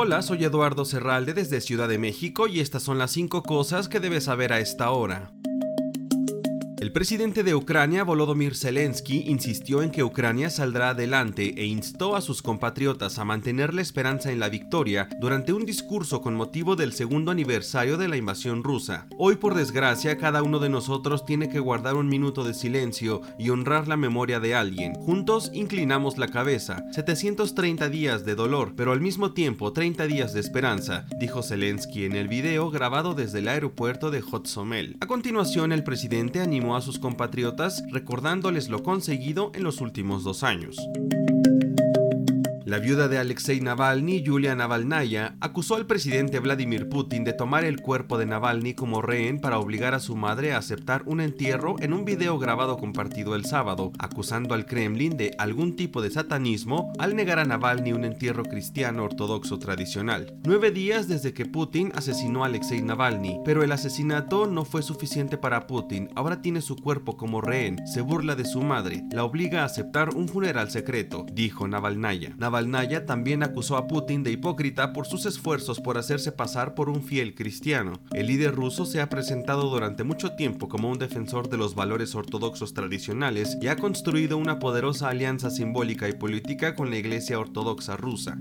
Hola, soy Eduardo Serralde desde Ciudad de México y estas son las 5 cosas que debes saber a esta hora. El presidente de Ucrania, Volodymyr Zelensky, insistió en que Ucrania saldrá adelante e instó a sus compatriotas a mantener la esperanza en la victoria durante un discurso con motivo del segundo aniversario de la invasión rusa. Hoy, por desgracia, cada uno de nosotros tiene que guardar un minuto de silencio y honrar la memoria de alguien. Juntos inclinamos la cabeza. 730 días de dolor, pero al mismo tiempo 30 días de esperanza, dijo Zelensky en el video grabado desde el aeropuerto de Hotsomel. A continuación, el presidente animó a sus compatriotas recordándoles lo conseguido en los últimos dos años. La viuda de Alexei Navalny, Yulia Navalnaya, acusó al presidente Vladimir Putin de tomar el cuerpo de Navalny como rehén para obligar a su madre a aceptar un entierro en un video grabado compartido el sábado, acusando al Kremlin de algún tipo de satanismo al negar a Navalny un entierro cristiano ortodoxo tradicional. Nueve días desde que Putin asesinó a Alexei Navalny, pero el asesinato no fue suficiente para Putin, ahora tiene su cuerpo como rehén, se burla de su madre, la obliga a aceptar un funeral secreto, dijo Navalnaya. Navalnaya también acusó a Putin de hipócrita por sus esfuerzos por hacerse pasar por un fiel cristiano. El líder ruso se ha presentado durante mucho tiempo como un defensor de los valores ortodoxos tradicionales y ha construido una poderosa alianza simbólica y política con la Iglesia Ortodoxa rusa.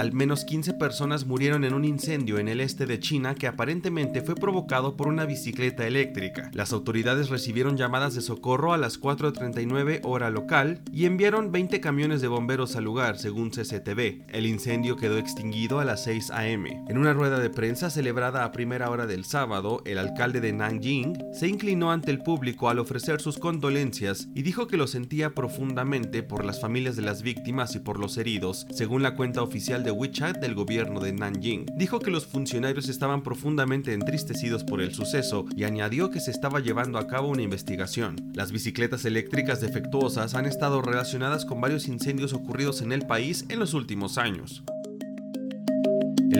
Al menos 15 personas murieron en un incendio en el este de China que aparentemente fue provocado por una bicicleta eléctrica. Las autoridades recibieron llamadas de socorro a las 4.39 hora local y enviaron 20 camiones de bomberos al lugar, según CCTV. El incendio quedó extinguido a las 6 a.m. En una rueda de prensa celebrada a primera hora del sábado, el alcalde de Nanjing se inclinó ante el público al ofrecer sus condolencias y dijo que lo sentía profundamente por las familias de las víctimas y por los heridos, según la cuenta oficial de WeChat del gobierno de Nanjing. Dijo que los funcionarios estaban profundamente entristecidos por el suceso y añadió que se estaba llevando a cabo una investigación. Las bicicletas eléctricas defectuosas han estado relacionadas con varios incendios ocurridos en el país en los últimos años.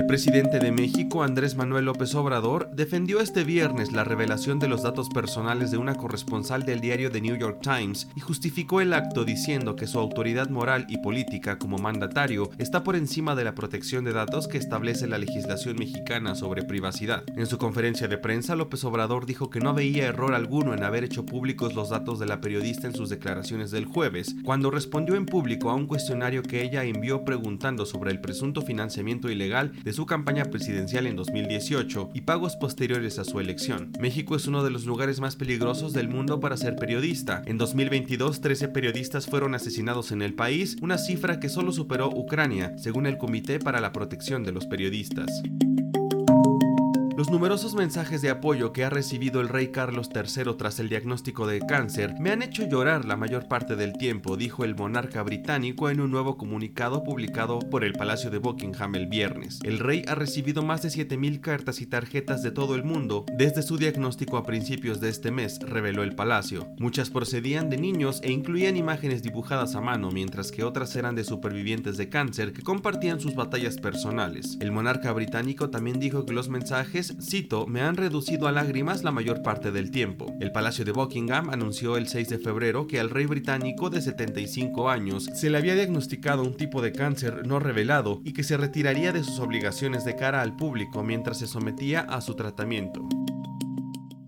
El presidente de México, Andrés Manuel López Obrador, defendió este viernes la revelación de los datos personales de una corresponsal del diario The New York Times y justificó el acto diciendo que su autoridad moral y política como mandatario está por encima de la protección de datos que establece la legislación mexicana sobre privacidad. En su conferencia de prensa, López Obrador dijo que no veía error alguno en haber hecho públicos los datos de la periodista en sus declaraciones del jueves, cuando respondió en público a un cuestionario que ella envió preguntando sobre el presunto financiamiento ilegal de su campaña presidencial en 2018 y pagos posteriores a su elección. México es uno de los lugares más peligrosos del mundo para ser periodista. En 2022, 13 periodistas fueron asesinados en el país, una cifra que solo superó Ucrania, según el Comité para la Protección de los Periodistas. Los numerosos mensajes de apoyo que ha recibido el rey Carlos III tras el diagnóstico de cáncer me han hecho llorar la mayor parte del tiempo, dijo el monarca británico en un nuevo comunicado publicado por el Palacio de Buckingham el viernes. El rey ha recibido más de 7.000 cartas y tarjetas de todo el mundo desde su diagnóstico a principios de este mes, reveló el palacio. Muchas procedían de niños e incluían imágenes dibujadas a mano, mientras que otras eran de supervivientes de cáncer que compartían sus batallas personales. El monarca británico también dijo que los mensajes cito, me han reducido a lágrimas la mayor parte del tiempo. El Palacio de Buckingham anunció el 6 de febrero que al rey británico de 75 años se le había diagnosticado un tipo de cáncer no revelado y que se retiraría de sus obligaciones de cara al público mientras se sometía a su tratamiento.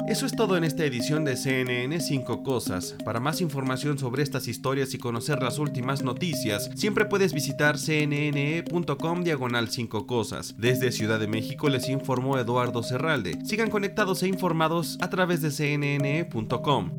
Eso es todo en esta edición de CNN 5 Cosas. Para más información sobre estas historias y conocer las últimas noticias, siempre puedes visitar cnne.com diagonal 5 Cosas. Desde Ciudad de México les informó Eduardo Serralde. Sigan conectados e informados a través de cnne.com.